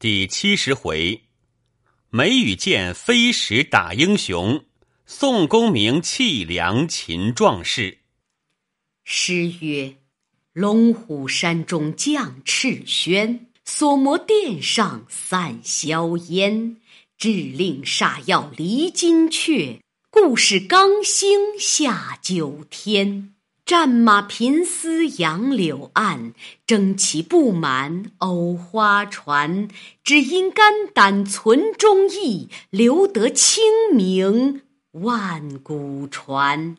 第七十回，梅雨剑飞石打英雄，宋公明气梁擒壮士。诗曰：“龙虎山中将赤轩，锁魔殿上散硝烟。致令煞药离金阙，故事刚兴下九天。”战马频嘶杨柳岸，征旗不满藕花船。只因肝胆存忠义，留得清明万古传。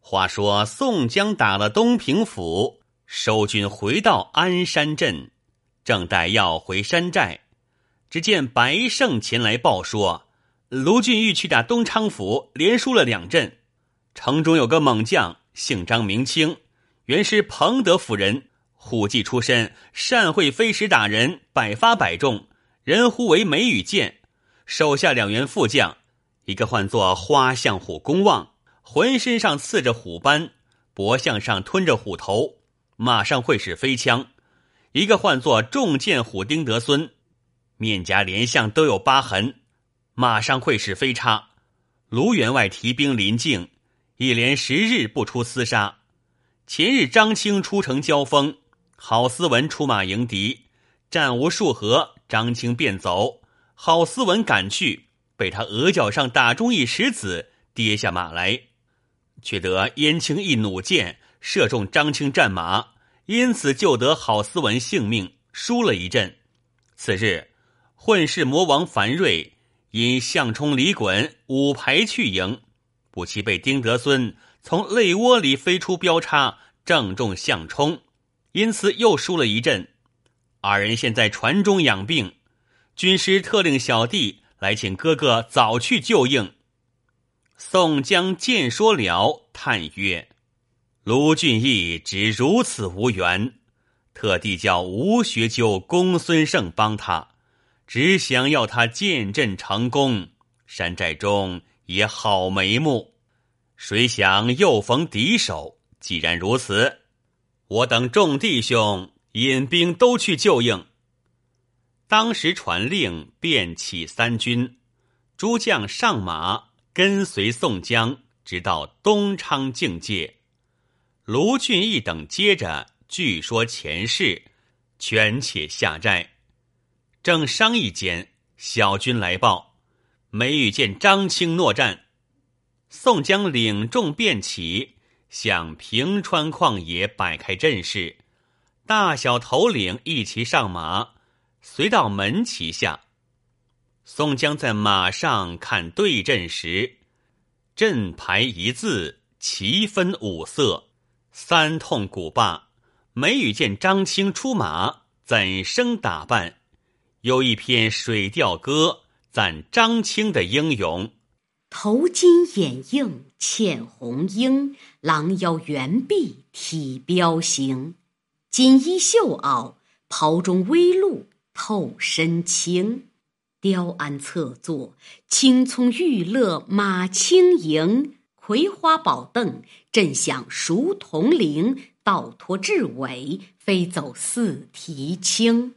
话说宋江打了东平府，收军回到鞍山镇，正待要回山寨，只见白胜前来报说，卢俊义去打东昌府，连输了两阵，城中有个猛将。姓张名清，原是彭德府人，虎骑出身，善会飞石打人，百发百中，人呼为梅雨剑。手下两员副将，一个唤作花象虎公望，浑身上刺着虎斑，脖项上吞着虎头，马上会使飞枪；一个唤作重剑虎丁德孙，面颊连项都有疤痕，马上会使飞叉。卢员外提兵临境。一连十日不出厮杀，前日张青出城交锋，郝思文出马迎敌，战无数合，张青便走，郝思文赶去，被他额角上打中一石子，跌下马来，却得燕青一弩箭射中张青战马，因此救得郝思文性命，输了一阵。次日，混世魔王樊瑞因项冲、李衮五排去迎。不期被丁德孙从肋窝里飞出标叉，正中项冲，因此又输了一阵。二人现在船中养病，军师特令小弟来请哥哥早去救应。宋江见说了，叹曰：“卢俊义只如此无缘，特地叫吴学究、公孙胜帮他，只想要他见阵成功，山寨中。”也好眉目，谁想又逢敌手。既然如此，我等众弟兄引兵都去救应。当时传令，便起三军，诸将上马，跟随宋江，直到东昌境界。卢俊义等接着据说前事，权且下寨。正商议间，小军来报。梅雨见张青诺战，宋江领众便起，向平川旷野摆开阵势，大小头领一齐上马，随到门旗下。宋江在马上看对阵时，阵牌一字，旗分五色，三通鼓罢。梅雨见张青出马，怎生打扮？有一篇水调歌。赞张青的英勇，头巾眼映嵌红缨，狼腰圆臂体彪形，锦衣绣袄袍中微露透身轻，雕鞍侧坐青葱玉勒马轻盈，葵花宝凳震响熟铜铃，倒拖雉尾飞走似啼青。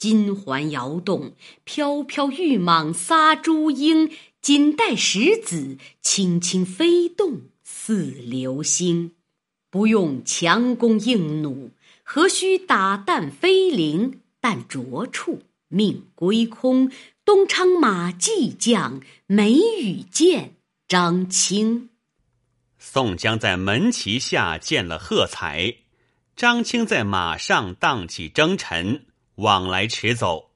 金环摇动，飘飘玉蟒撒珠缨，锦带石子轻轻飞动，似流星。不用强弓硬弩，何须打弹飞灵？但着处，命归空。东昌马季将，梅雨剑张青。宋江在门旗下见了喝彩，张青在马上荡起征尘。往来驰走，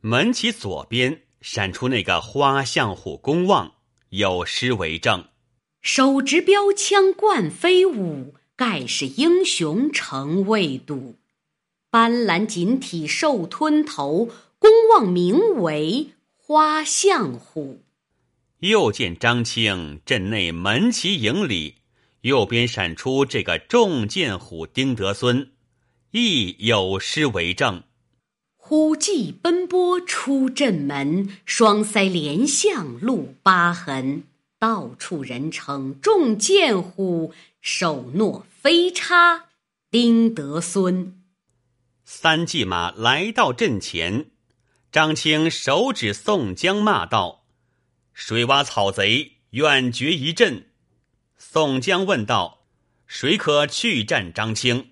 门旗左边闪出那个花象虎公望，有诗为证：“手执标枪冠飞舞，盖世英雄成未睹。斑斓锦体兽吞头，公望名为花象虎。”又见张青阵内门旗营里，右边闪出这个重剑虎丁德孙，亦有诗为证。虎骑奔波出阵门，双腮连向露疤痕。到处人称重剑虎，手诺飞叉丁德孙。三骑马来到阵前，张青手指宋江，骂道：“水洼草贼，愿决一阵。”宋江问道：“谁可去战张青？”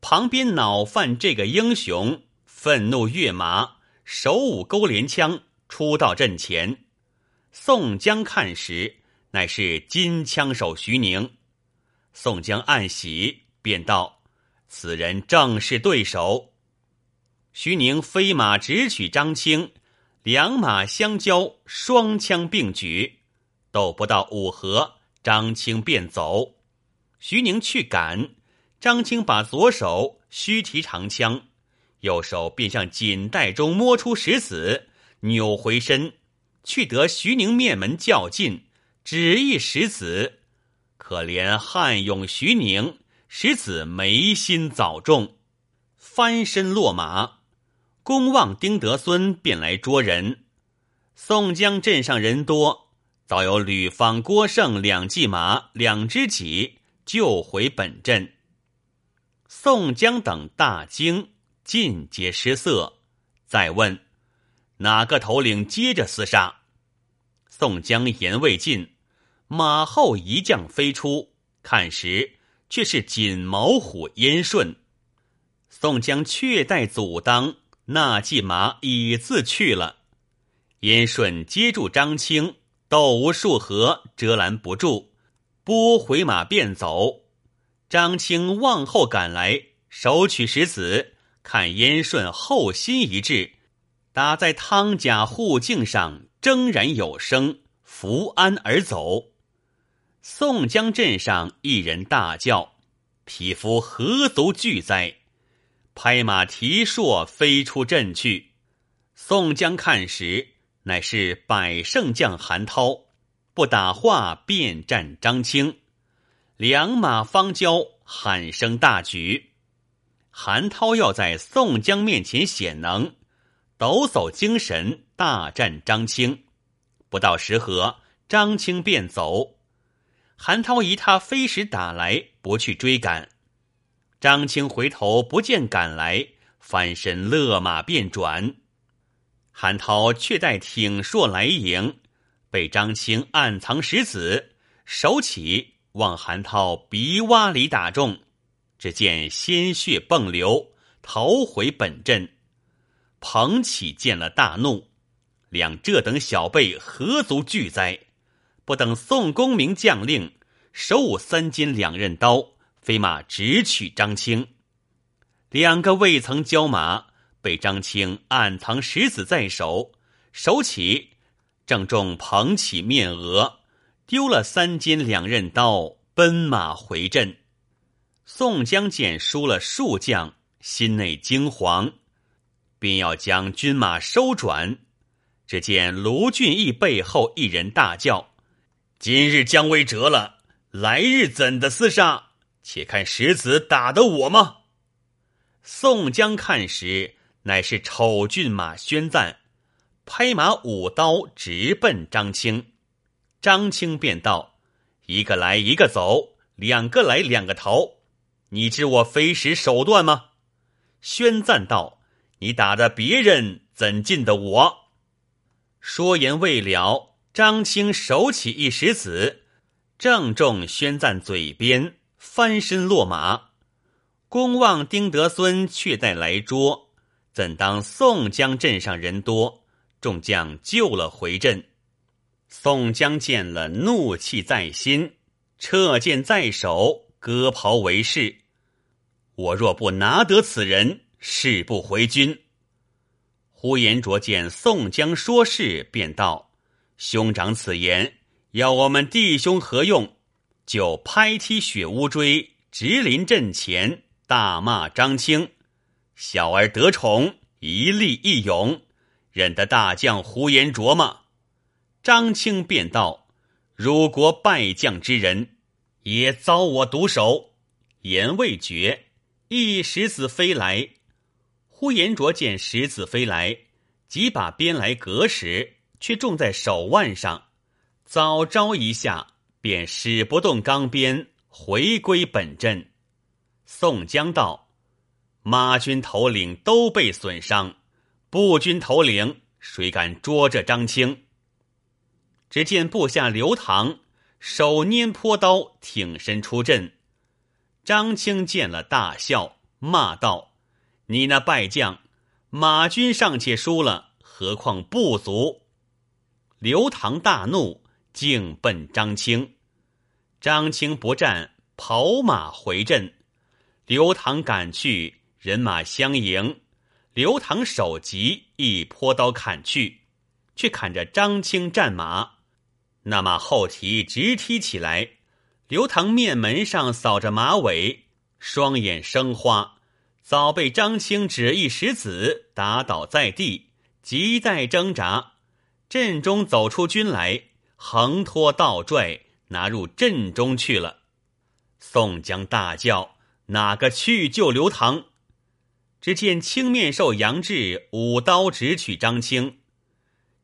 旁边恼犯这个英雄愤怒跃马，手舞勾镰枪，出到阵前。宋江看时，乃是金枪手徐宁。宋江暗喜，便道：“此人正是对手。”徐宁飞马直取张青，两马相交，双枪并举，斗不到五合，张青便走。徐宁去赶，张青把左手虚提长枪，右手便向锦袋中摸出石子，扭回身，去得徐宁面门较近，只一石子。可怜汉勇徐宁，石子眉心早中，翻身落马。公望丁德孙便来捉人，宋江镇上人多，早有吕方、郭盛两骑马、两只戟救回本镇。宋江等大惊，尽皆失色。再问哪个头领接着厮杀？宋江言未尽，马后一将飞出，看时却是锦毛虎燕顺。宋江却待阻当。那骑马已自去了，燕顺接住张青，斗无数合，遮拦不住，拨回马便走。张青往后赶来，手取石子，看燕顺后心一掷，打在汤甲护颈上，铮然有声，扶鞍而走。宋江镇上一人大叫：“匹夫何足惧哉！”拍马提槊飞出阵去，宋江看时，乃是百胜将韩涛，不打话便战张青，两马方交，喊声大举。韩涛要在宋江面前显能，抖擞精神大战张青，不到十合，张青便走。韩涛疑他飞石打来，不去追赶。张青回头不见赶来，翻身勒马便转。韩涛却待挺槊来迎，被张青暗藏石子，手起往韩涛鼻洼里打中，只见鲜血迸流，逃回本阵。彭起见了大怒，两这等小辈何足惧哉？不等宋公明将令，手舞三尖两刃刀。飞马直取张青，两个未曾交马，被张青暗藏石子在手，手起正中彭起面额，丢了三尖两刃刀，奔马回阵。宋江见输了数将，心内惊惶，便要将军马收转。只见卢俊义背后一人大叫：“今日将威折了，来日怎的厮杀？”且看石子打得我吗？宋江看时，乃是丑骏马宣赞，拍马舞刀直奔张青。张青便道：“一个来一个走，两个来两个逃。你知我飞石手段吗？”宣赞道：“你打的别人，怎进的我？”说言未了，张青手起一石子，正中宣赞嘴边。翻身落马，公望丁德孙却在来捉，怎当宋江镇上人多，众将救了回阵。宋江见了，怒气在心，撤剑在手，割袍为誓：我若不拿得此人，誓不回军。呼延灼见宋江说事，便道：“兄长此言，要我们弟兄何用？”就拍踢雪乌锥，直临阵前，大骂张青：“小儿得宠，一力一勇，忍得大将呼延灼吗？”张青便道：“汝国败将之人，也遭我毒手。”言未绝，一石子飞来。呼延灼见石子飞来，即把鞭来隔时，却中在手腕上，早招一下。便使不动钢鞭，回归本阵。宋江道：“马军头领都被损伤，步军头领，谁敢捉这张青？只见部下刘唐手拈坡刀，挺身出阵。张青见了，大笑，骂道：“你那败将，马军尚且输了，何况部卒？”刘唐大怒，径奔张青。张青不战，跑马回阵。刘唐赶去，人马相迎。刘唐手急，一泼刀砍去，却砍着张青战马。那马后蹄直踢起来，刘唐面门上扫着马尾，双眼生花，早被张青指一石子打倒在地，急待挣扎。阵中走出军来，横拖倒拽，拿入阵中去了。宋江大叫：“哪个去救刘唐？”只见青面兽杨志舞刀直取张青，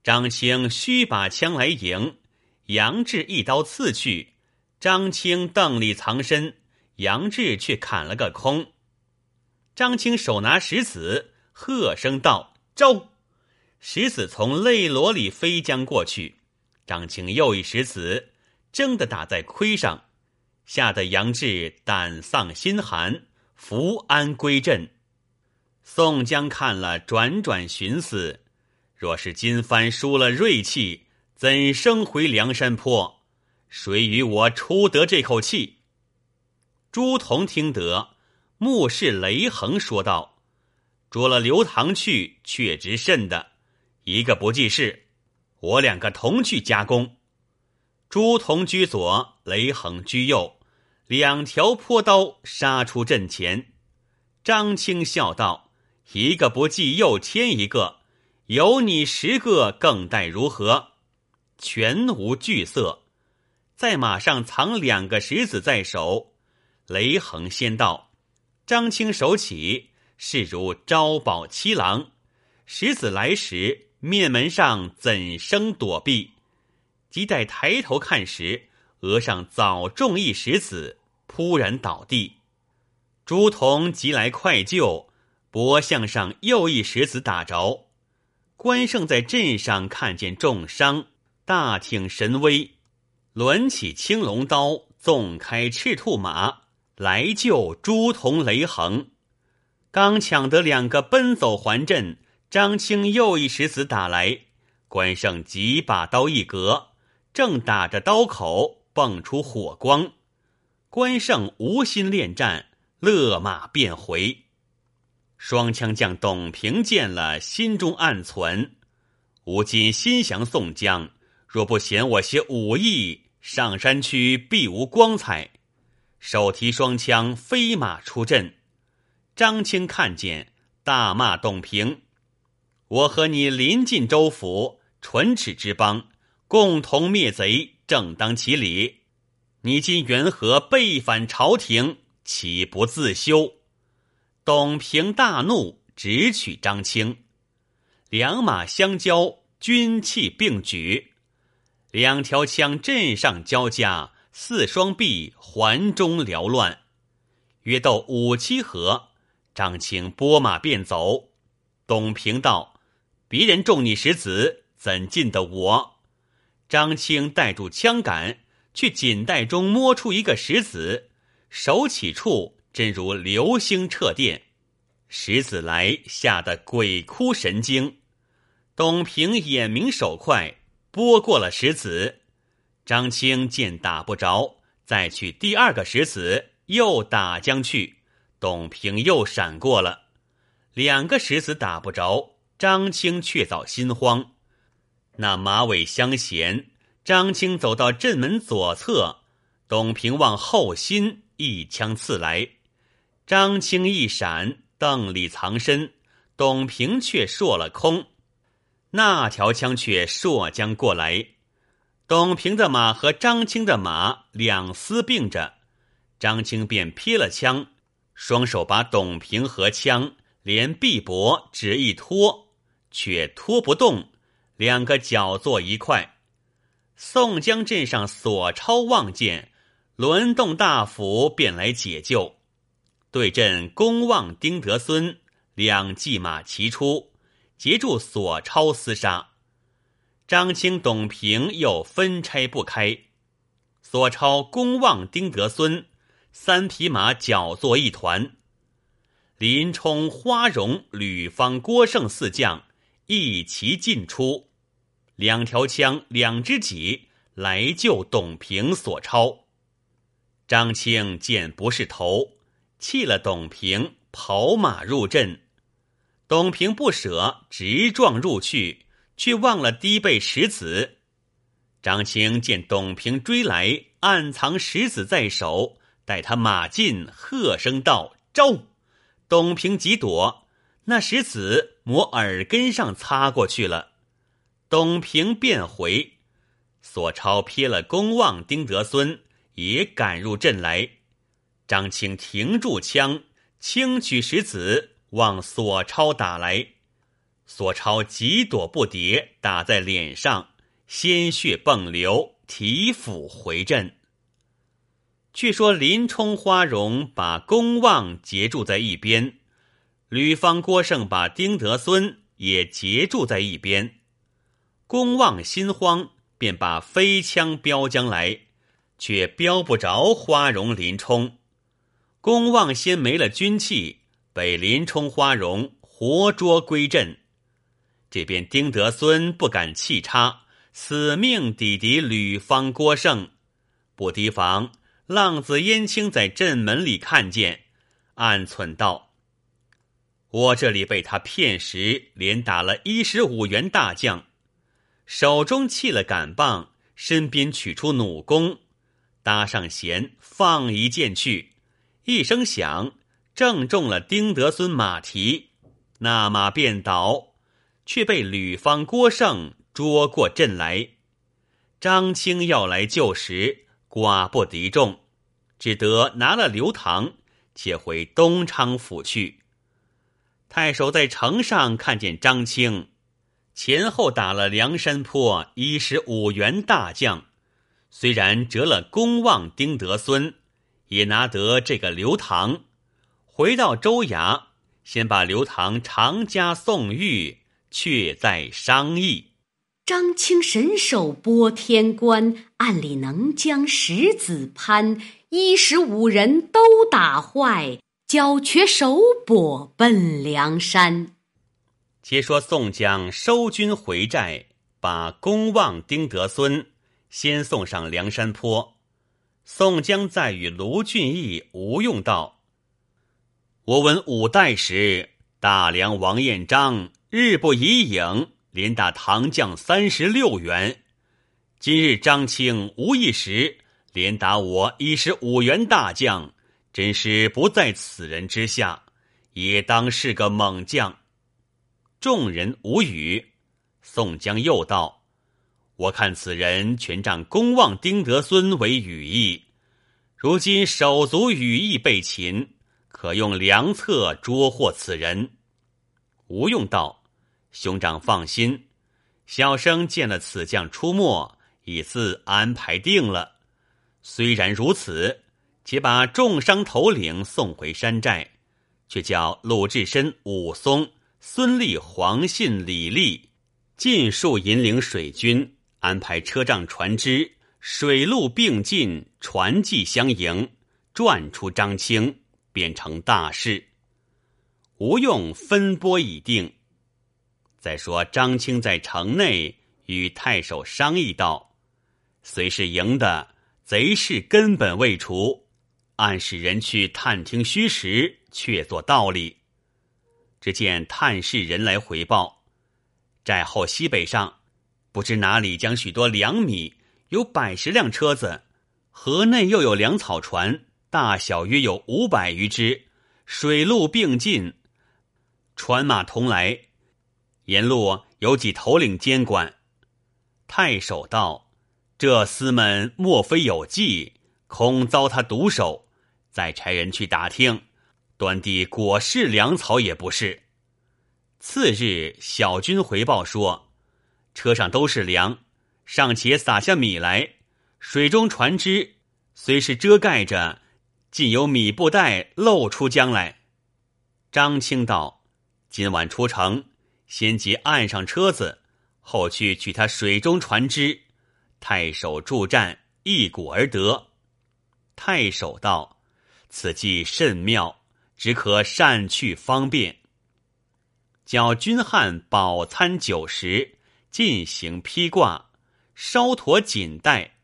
张青须把枪来迎。杨志一刀刺去，张青瞪里藏身，杨志却砍了个空。张青手拿石子，喝声道：“招！”石子从肋罗里飞将过去，张青又一石子，争的打在盔上，吓得杨志胆丧心寒，伏安归阵。宋江看了，转转寻思：若是金帆输了锐气。怎生回梁山坡？谁与我出得这口气？朱仝听得，目视雷横说道：“捉了刘唐去，却值甚的？一个不济事，我两个同去加工。”朱仝居左，雷横居右，两条坡刀杀出阵前。张青笑道：“一个不记，又添一个，有你十个，更待如何？”全无惧色，在马上藏两个石子在手。雷横先到，张青手起，势如招宝七郎。石子来时，面门上怎生躲避？即待抬头看时，额上早中一石子，扑然倒地。朱仝急来快救，脖项上又一石子打着。关胜在阵上看见重伤。大挺神威，抡起青龙刀，纵开赤兔马来救朱仝、雷横。刚抢得两个奔走还阵，张青又一石子打来，关胜急把刀一格，正打着刀口，蹦出火光。关胜无心恋战，勒马便回。双枪将董平见了，心中暗存：吾今心降宋江。若不嫌我些武艺，上山去必无光彩。手提双枪，飞马出阵。张青看见，大骂董平：“我和你临近州府，唇齿之邦，共同灭贼，正当其理。你今缘何背反朝廷？岂不自修？”董平大怒，直取张青。两马相交，军器并举。两条枪阵上交加，四双臂环中缭乱，约斗五七合。张青拨马便走。董平道：“别人中你石子，怎进得我？”张青带住枪杆，去锦袋中摸出一个石子，手起处真如流星掣电。石子来，吓得鬼哭神惊。董平眼明手快。拨过了石子，张青见打不着，再去第二个石子，又打将去。董平又闪过了，两个石子打不着，张青却早心慌。那马尾相衔，张青走到阵门左侧，董平往后心一枪刺来，张青一闪，邓里藏身，董平却硕了空。那条枪却朔将过来，董平的马和张青的马两丝并着，张青便撇了枪，双手把董平和枪连臂膊只一拖，却拖不动，两个脚坐一块。宋江镇上索超望见，轮动大斧便来解救，对阵公望丁德孙两骑马齐出。截住索超厮杀。张清、董平又分拆不开。索超、公望、丁德孙三匹马搅作一团。林冲、花荣、吕方、郭盛四将一齐进出，两条枪，两只戟来救董平、索超。张清见不是头，弃了董平，跑马入阵。董平不舍，直撞入去，却忘了低背石子。张青见董平追来，暗藏石子在手，待他马进，喝声道：“招！”董平急躲，那石子抹耳根上擦过去了。董平便回，索超瞥了公望、丁德孙，也赶入阵来。张青停住枪，轻取石子。往索超打来，索超急躲不迭，打在脸上，鲜血迸流，提斧回阵。却说林冲、花荣把公望截住在一边，吕方、郭盛把丁德孙也截住在一边。公望心慌，便把飞枪标将来，却标不着花荣、林冲。公望先没了军器。被林冲、花荣活捉归阵，这边丁德孙不敢弃插，死命抵敌吕方、郭盛，不提防浪子燕青在阵门里看见，暗忖道：“我这里被他骗时，连打了一十五员大将，手中弃了杆棒，身边取出弩弓，搭上弦，放一箭去，一声响。”正中了丁德孙马蹄，那马便倒，却被吕方、郭盛捉过阵来。张青要来救时，寡不敌众，只得拿了刘唐，且回东昌府去。太守在城上看见张青，前后打了梁山坡一十五员大将，虽然折了公望、丁德孙，也拿得这个刘唐。回到州衙，先把刘唐常家送玉，却在商议。张清神手拨天关，暗里能将石子攀，一十五人都打坏，交却手跛奔梁山。且说宋江收军回寨，把公望、丁德孙先送上梁山坡。宋江再与卢俊义、吴用道。我闻五代时，大梁王彦章日不以影，连打唐将三十六员。今日张清无一时，连打我一十五员大将，真是不在此人之下，也当是个猛将。众人无语。宋江又道：“我看此人全仗公望丁德孙为羽翼，如今手足羽翼被擒。”可用良策捉获此人。吴用道：“兄长放心，小生见了此将出没，已自安排定了。虽然如此，且把重伤头领送回山寨，却叫鲁智深、武松、孙立、黄信、李立尽数引领水军，安排车仗船只，水陆并进，船技相迎，转出张青。”便成大事，吴用分拨已定。再说张青在城内与太守商议道：“虽是赢的，贼势根本未除，暗使人去探听虚实，却做道理。”只见探视人来回报，寨后西北上，不知哪里将许多粮米，有百十辆车子，河内又有粮草船。大小约有五百余只，水陆并进，船马同来。沿路有几头领监管。太守道：“这厮们莫非有计，恐遭他毒手。再差人去打听，端地果是粮草也不是。”次日，小军回报说：“车上都是粮，尚且撒下米来。水中船只虽是遮盖着。”竟有米布袋露出江来。张青道：“今晚出城，先即岸上车子，后去取他水中船只。太守助战，一鼓而得。太守道：“此计甚妙，只可善去方便。”叫军汉饱餐酒食，进行披挂，稍驼锦带。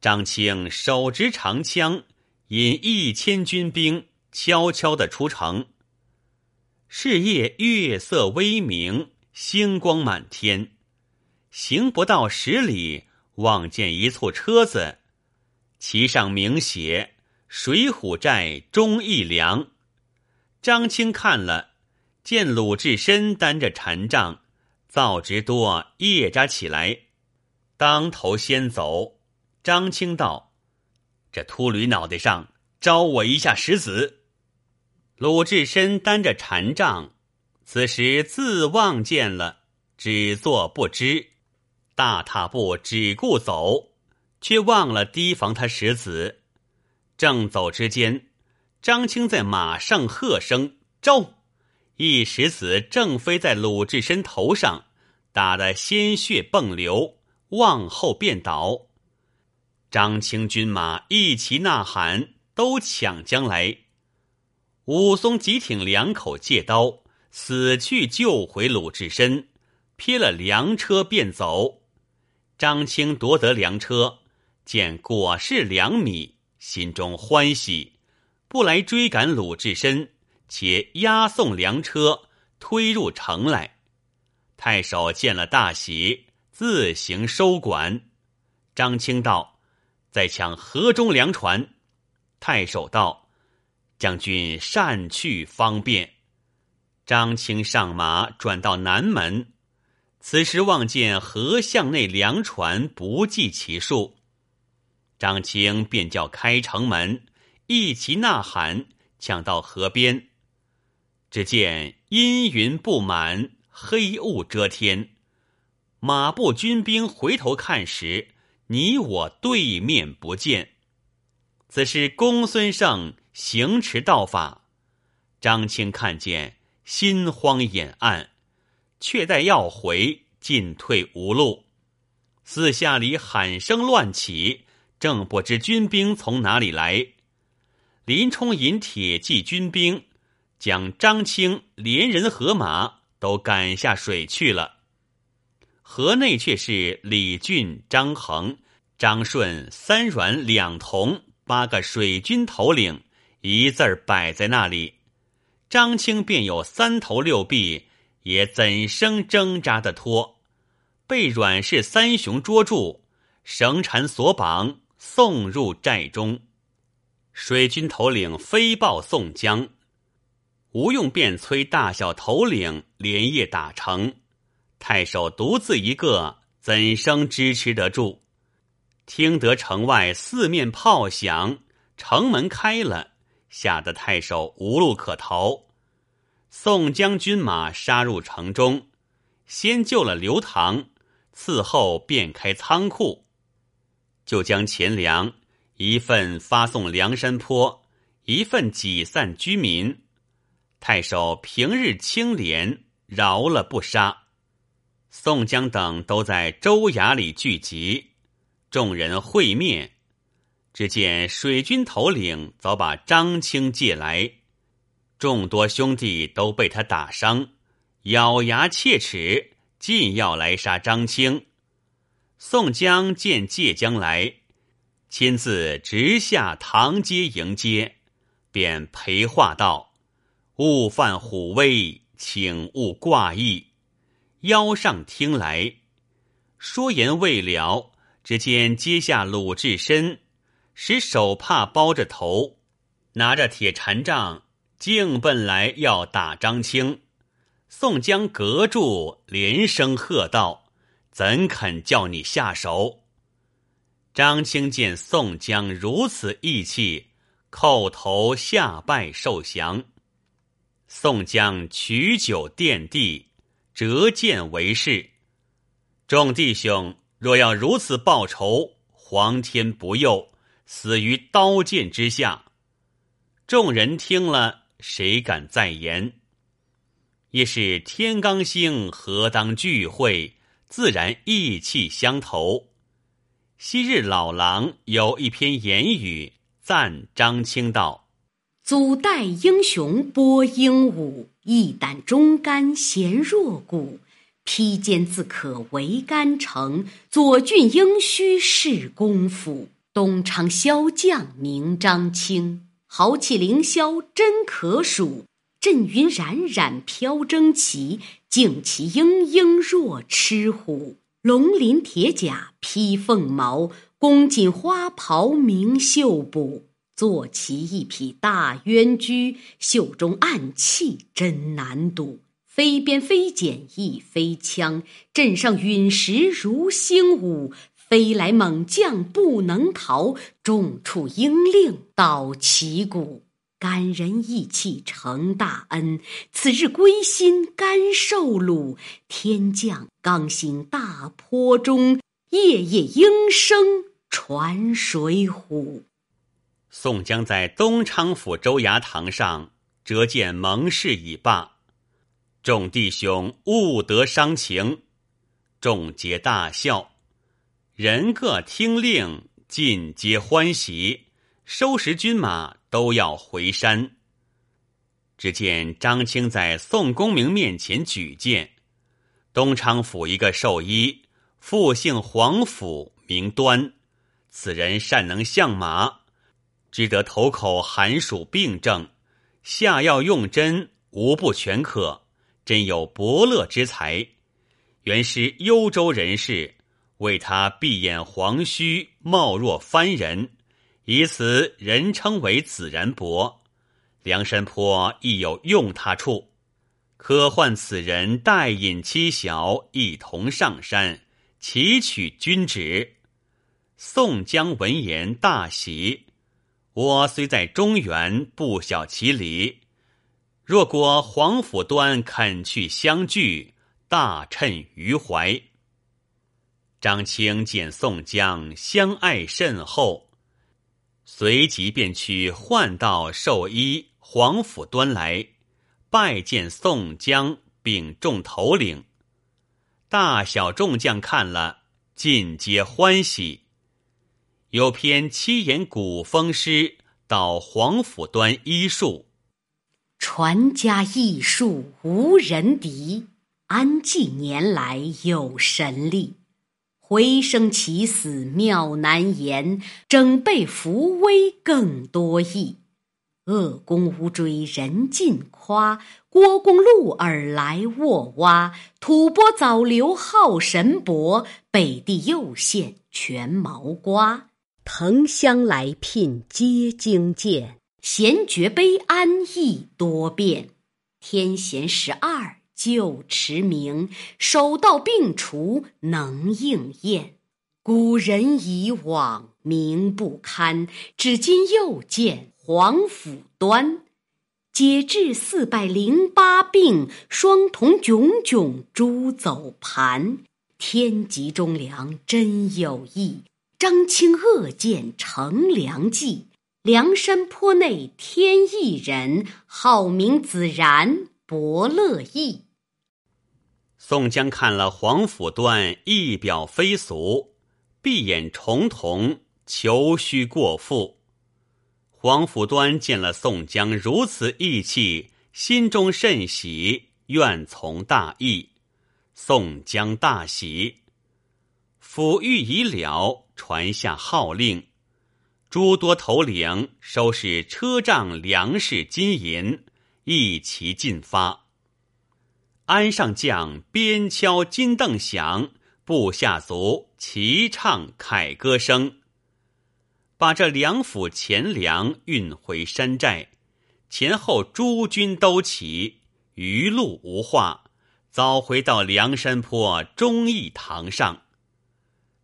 张清手执长枪，引一千军兵，悄悄的出城。是夜月色微明，星光满天，行不到十里，望见一簇车子，其上明写“水浒寨忠义良”。张青看了，见鲁智深担着禅杖，造直多夜扎起来，当头先走。张青道：“这秃驴脑袋上招我一下石子。”鲁智深担着禅杖，此时自望见了，只做不知，大踏步只顾走，却忘了提防他石子。正走之间，张青在马上喝声“招”，一石子正飞在鲁智深头上，打得鲜血迸流，往后便倒。张青军马一齐呐喊，都抢将来。武松急挺两口借刀，死去救回鲁智深，撇了粮车便走。张青夺得粮车，见果是粮米，心中欢喜，不来追赶鲁智深，且押送粮车推入城来。太守见了大喜，自行收管。张青道。再抢河中粮船，太守道：“将军善去方便。”张青上马，转到南门。此时望见河巷内粮船不计其数，张青便叫开城门，一齐呐喊，抢到河边。只见阴云布满，黑雾遮天，马步军兵回头看时。你我对面不见，此是公孙胜行持道法。张青看见，心慌眼暗，却待要回，进退无路。四下里喊声乱起，正不知军兵从哪里来。林冲引铁骑军兵，将张青连人和马都赶下水去了。河内却是李俊、张衡、张顺三阮两同八个水军头领一字儿摆在那里，张青便有三头六臂，也怎生挣扎的脱？被阮氏三雄捉住，绳缠索绑，送入寨中。水军头领飞报宋江，吴用便催大小头领连夜打城。太守独自一个，怎生支持得住？听得城外四面炮响，城门开了，吓得太守无路可逃。宋江军马杀入城中，先救了刘唐，伺后便开仓库，就将钱粮一份发送梁山坡，一份挤散居民。太守平日清廉，饶了不杀。宋江等都在州衙里聚集，众人会面，只见水军头领早把张青借来，众多兄弟都被他打伤，咬牙切齿，尽要来杀张青。宋江见借将来，亲自直下堂阶迎接，便陪话道：“勿犯虎威，请勿挂意。”腰上听来，说言未了，只见阶下鲁智深，使手帕包着头，拿着铁禅杖，径奔来要打张青。宋江隔住，连声喝道：“怎肯叫你下手？”张青见宋江如此义气，叩头下拜受降。宋江取酒奠地。折剑为誓，众弟兄若要如此报仇，皇天不佑，死于刀剑之下。众人听了，谁敢再言？也是天罡星何当聚会，自然意气相投。昔日老狼有一篇言语赞张清道：“祖代英雄播英武，一胆忠肝贤若谷。披坚自可为干城，左郡应须是公府。东昌骁将名张清，豪气凌霄真可数。”阵云冉冉飘征旗，旌旗鹰鹰若赤虎。龙鳞铁甲披凤毛，宫锦花袍明绣补。坐骑一匹大渊驹，袖中暗器真难睹。飞鞭飞锏一飞枪，阵上陨石如星舞。飞来猛将不能逃，重处英令捣旗鼓。感人义气成大恩，此日归心甘受辱。天降刚兴大坡中，夜夜应声传水浒。宋江在东昌府州衙堂上折见盟誓已罢，众弟兄勿得伤情，众皆大笑，人各听令，尽皆欢喜，收拾军马。都要回山。只见张青在宋公明面前举荐，东昌府一个兽医，复姓黄甫，名端。此人善能相马，只得头口寒暑病症，下药用针，无不全可，真有伯乐之才。原是幽州人士，为他闭眼黄须，貌若番人。以此人称为子然伯，梁山坡亦有用他处，可唤此人带引妻小一同上山，祈取君旨。宋江闻言大喜，我虽在中原，不晓其理，若果黄甫端肯去相聚，大趁余怀。张青见宋江相爱甚厚。随即便去换道寿衣黄甫端来拜见宋江，并众头领。大小众将看了，尽皆欢喜。有篇七言古风诗道黄甫端医术：传家医术无人敌，安济年来有神力。回生起死妙难言，整备扶危更多易。恶功无追人尽夸，郭公鹿耳来卧蛙。吐蕃早流好神伯，北地右县全毛瓜。藤香来聘皆精见，贤绝悲安亦多变。天贤十二。旧驰名，手到病除能应验。古人以往名不堪，至今又见黄甫端。解治四百零八病，双瞳炯炯珠走盘。天极忠良真有意，张清恶见成良计。梁山坡内天一人，好名子然伯乐意。宋江看了黄甫端一表非俗，闭眼重瞳，求须过腹。黄甫端见了宋江如此义气，心中甚喜，愿从大义。宋江大喜，抚谕已了，传下号令，诸多头领收拾车仗、粮食、金银，一齐进发。鞍上将鞭敲金镫响，部下卒齐唱凯歌声，把这两府钱粮运回山寨。前后诸军都齐，余路无话，早回到梁山坡忠义堂上。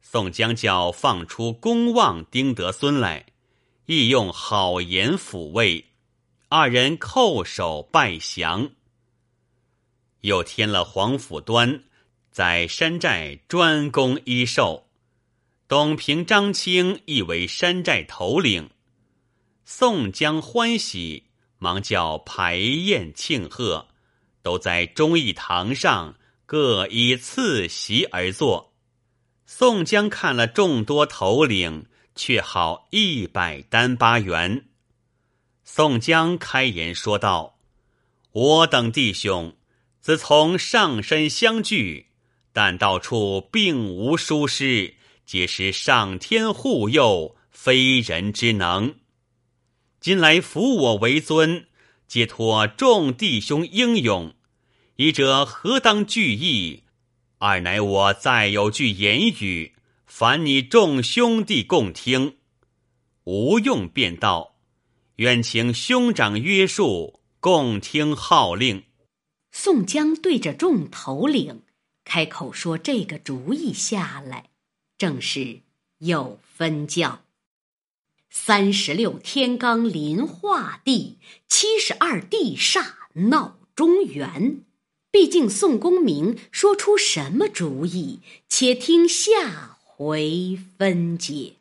宋江叫放出公望、丁德孙来，亦用好言抚慰，二人叩首拜降。又添了黄甫端，在山寨专攻医寿。董平、张清亦为山寨头领。宋江欢喜，忙叫排宴庆贺，都在忠义堂上各依次席而坐。宋江看了众多头领，却好一百单八元。宋江开言说道：“我等弟兄自从上山相聚，但到处并无疏失，皆是上天护佑，非人之能。今来扶我为尊，皆托众弟兄英勇。以者何当惧意？二乃我再有句言语，烦你众兄弟共听。”吴用便道。愿请兄长约束，共听号令。宋江对着众头领开口说：“这个主意下来，正是有分教。三十六天罡临化地，七十二地煞闹中原。毕竟宋公明说出什么主意，且听下回分解。”